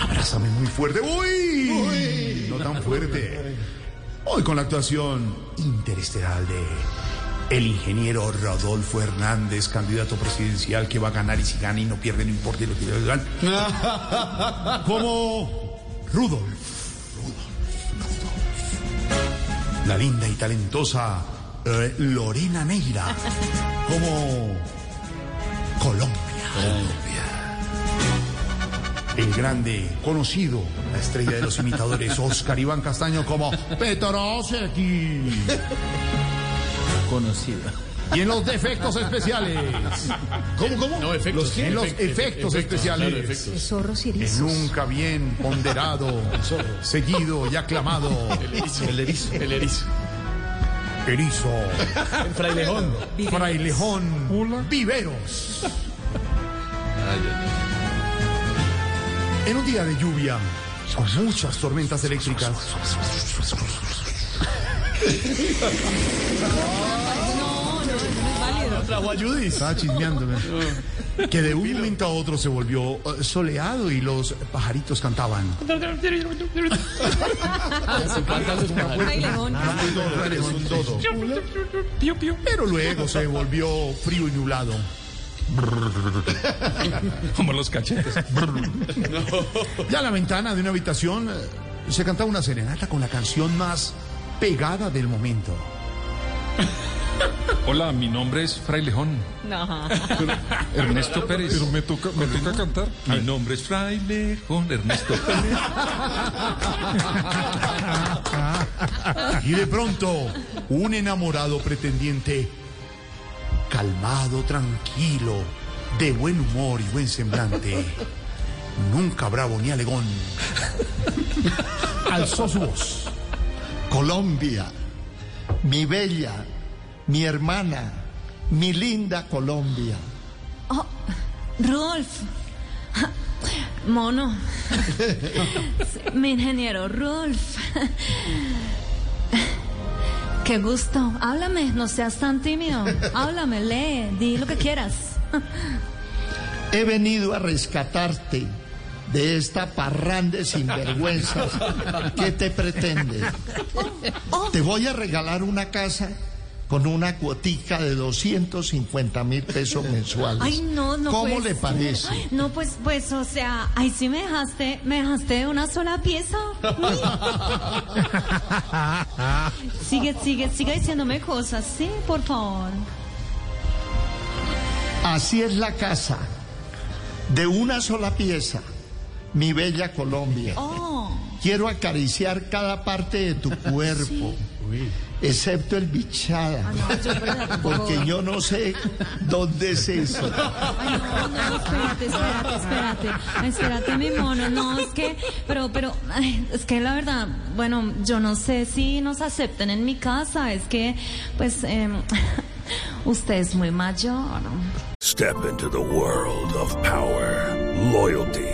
Abrázame muy fuerte. ¡Uy! No tan fuerte. Hoy con la actuación interestelar de el ingeniero Rodolfo Hernández, candidato presidencial que va a ganar y si gana y no pierde, no importa lo que digan. Como Rudolf. Rudolf, Rudolf. La linda y talentosa eh, Lorena Neira. Como Colombia. Colombia. El grande, conocido, la estrella de los imitadores, Oscar Iván Castaño como Petoroseki. Conocido. Y en los defectos especiales. ¿Cómo, cómo? No, efectos. en los Efectos, especiales. efectos. Zorros y El nunca bien ponderado, seguido y aclamado. El erizo. El erizo. El erizo. Erizo, El frailejón. frailejón, viveros. En un día de lluvia, con muchas tormentas eléctricas, a Judith. estaba chismeándome, que de un momento a otro se volvió eh, soleado y los pajaritos cantaban. Pero luego se volvió frío y nublado. Como los cachetes. Ya en la ventana de una habitación eh, se cantaba una serenata con la canción más pegada del momento. Hola, mi nombre es Frailejón. No. Ernesto Pérez. Pero me toca, me toca cantar. Mi nombre es Frailejón, Ernesto Pérez. Y de pronto, un enamorado pretendiente, calmado, tranquilo, de buen humor y buen semblante, nunca bravo ni alegón, alzó su voz. Colombia, mi bella, mi hermana, mi linda Colombia. Oh, Rudolf. Mono. Mi ingeniero Rudolf. Qué gusto. Háblame, no seas tan tímido. Háblame, lee, di lo que quieras. He venido a rescatarte de esta parranda de sinvergüenzas. ¿Qué te pretendes? Te voy a regalar una casa con una cuotica de 250 mil pesos mensuales. Ay, no, no. ¿Cómo pues, le parece? No, pues, pues, o sea, ahí sí me dejaste, me dejaste de una sola pieza. sigue, sigue, sigue diciéndome cosas, sí, por favor. Así es la casa, de una sola pieza, mi bella Colombia. Oh, Quiero acariciar cada parte de tu cuerpo, excepto el bichada, ah, porque yo no sé dónde es eso. Ay, no, no, espérate, espérate, espérate. Espérate, mi mono. No, es que, pero, pero, ay, es que la verdad, bueno, yo no sé si nos aceptan en mi casa. Es que, pues, em, usted es muy mayor. Step into the world of power, loyalty,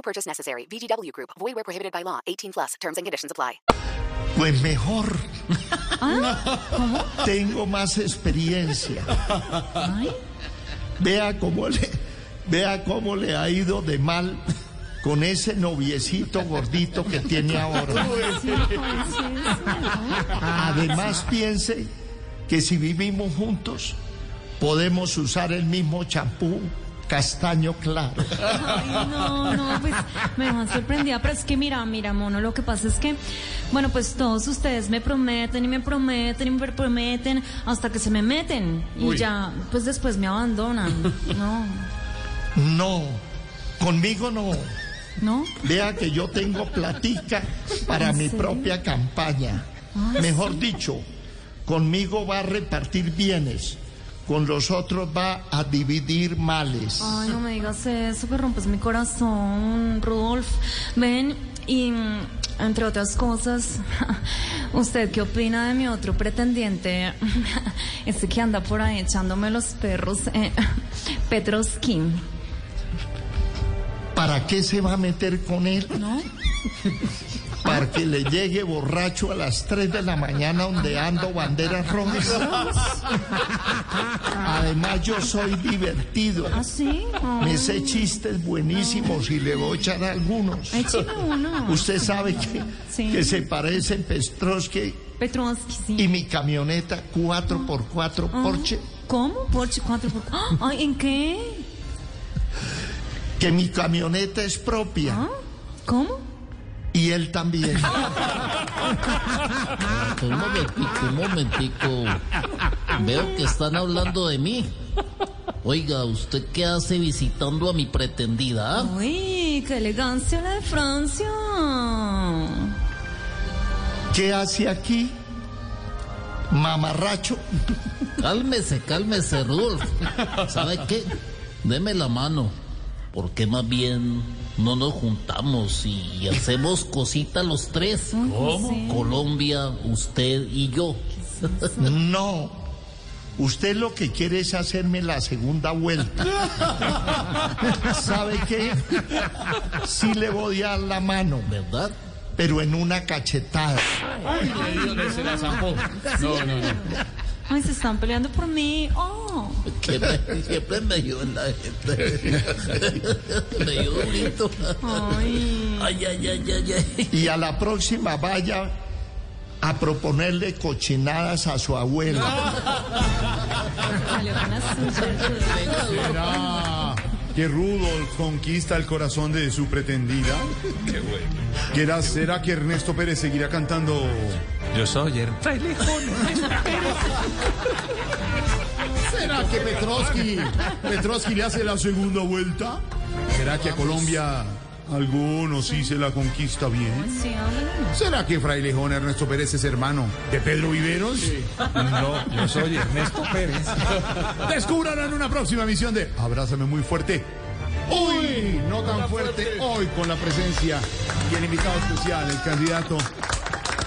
No purchase necessary. VGW Group. Void were prohibited by law. 18 plus. Terms and conditions apply. Pues mejor. Tengo más experiencia. Vea cómo le, vea cómo le ha ido de mal con ese noviecito gordito que tiene ahora. Además piense que si vivimos juntos podemos usar el mismo champú, castaño claro. Ay, no, no, pues me dejan sorprendida, pero es que mira, mira, mono, lo que pasa es que, bueno, pues todos ustedes me prometen y me prometen y me prometen hasta que se me meten y ya, pues después me abandonan, ¿no? No, conmigo no. ¿No? Vea que yo tengo platica para ¿En mi serio? propia campaña. Ay, Mejor sí. dicho, conmigo va a repartir bienes, con los otros va a dividir males. Ay, no me digas eso, que rompes mi corazón, Rudolf. Ven, y entre otras cosas, ¿usted qué opina de mi otro pretendiente? Ese que anda por ahí echándome los perros, eh, Petrovsky, ¿Para qué se va a meter con él? ¿no? Para que le llegue borracho a las 3 de la mañana ondeando banderas rojas. Además, yo soy divertido. ¿Ah, sí? Ay, Me sé chistes buenísimos y le voy a echar algunos. écheme uno. Usted sabe que, Sí. que se parecen Petrovsky Petrovsky, sí. y mi camioneta 4x4 Ah, Porsche, ¿Cómo? Porsche 4 por... ¡Ah! Ay, ¿en qué? que mi camioneta es propia ¿Ah? ¿Cómo? Y él también. Un momentico, un momentico. Veo que están hablando de mí. Oiga, ¿usted qué hace visitando a mi pretendida? Uy, qué elegancia la de Francia. ¿Qué hace aquí? Mamarracho. Cálmese, cálmese, Rudolf. ¿Sabe qué? Deme la mano. ¿Por qué más bien no nos juntamos y hacemos cosita los tres? ¿Cómo? Colombia, usted y yo. No. Usted lo que quiere es hacerme la segunda vuelta. ¿Sabe qué? Sí le voy a dar la mano, ¿Verdad? pero en una cachetada. Se la zampó. No, no, no. Ay, se están peleando por mí. Oh. Siempre, siempre me en la gente. me dio durito. Ay. Ay, ay, ay, ay, ay. Y a la próxima vaya a proponerle cochinadas a su. ¿Será que Rudolf conquista el corazón de su pretendida? Qué bueno. ¿Será, será que Ernesto Pérez seguirá cantando? Yo soy el frailejón. ¿Será que Petrovsky, Petrovsky le hace la segunda vuelta? ¿Será que a Colombia alguno sí se la conquista bien? ¿Será que Frailejón Ernesto Pérez es hermano de Pedro Viveros? No, yo soy Ernesto Pérez. Descúbralo en una próxima emisión de Abrázame muy fuerte. Hoy, no tan fuerte, hoy con la presencia y el invitado especial, el candidato